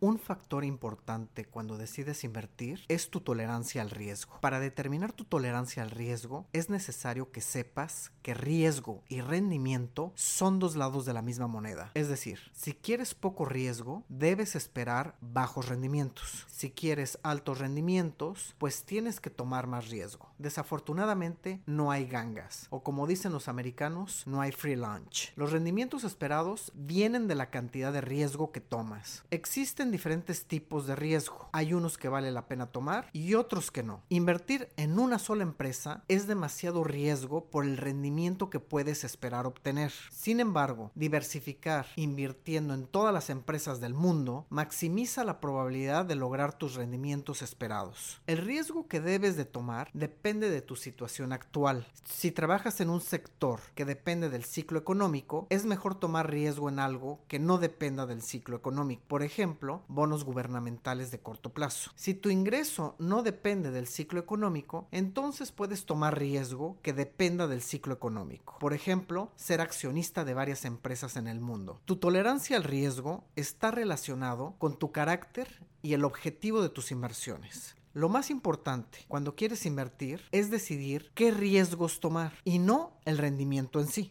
Un factor importante cuando decides invertir es tu tolerancia al riesgo. Para determinar tu tolerancia al riesgo es necesario que sepas que riesgo y rendimiento son dos lados de la misma moneda. Es decir, si quieres poco riesgo, debes esperar bajos rendimientos. Si quieres altos rendimientos, pues tienes que tomar más riesgo. Desafortunadamente no hay gangas o como dicen los americanos, no hay free lunch. Los rendimientos esperados vienen de la cantidad de riesgo que tomas. Existen diferentes tipos de riesgo. Hay unos que vale la pena tomar y otros que no. Invertir en una sola empresa es demasiado riesgo por el rendimiento que puedes esperar obtener. Sin embargo, diversificar invirtiendo en todas las empresas del mundo maximiza la probabilidad de lograr tus rendimientos esperados. El riesgo que debes de tomar depende de tu situación actual. Si trabajas en un sector que depende del ciclo económico, es mejor tomar riesgo en algo que no dependa del ciclo económico. Por ejemplo, bonos gubernamentales de corto plazo. Si tu ingreso no depende del ciclo económico, entonces puedes tomar riesgo que dependa del ciclo económico. Por ejemplo, ser accionista de varias empresas en el mundo. Tu tolerancia al riesgo está relacionado con tu carácter y el objetivo de tus inversiones. Lo más importante cuando quieres invertir es decidir qué riesgos tomar y no el rendimiento en sí.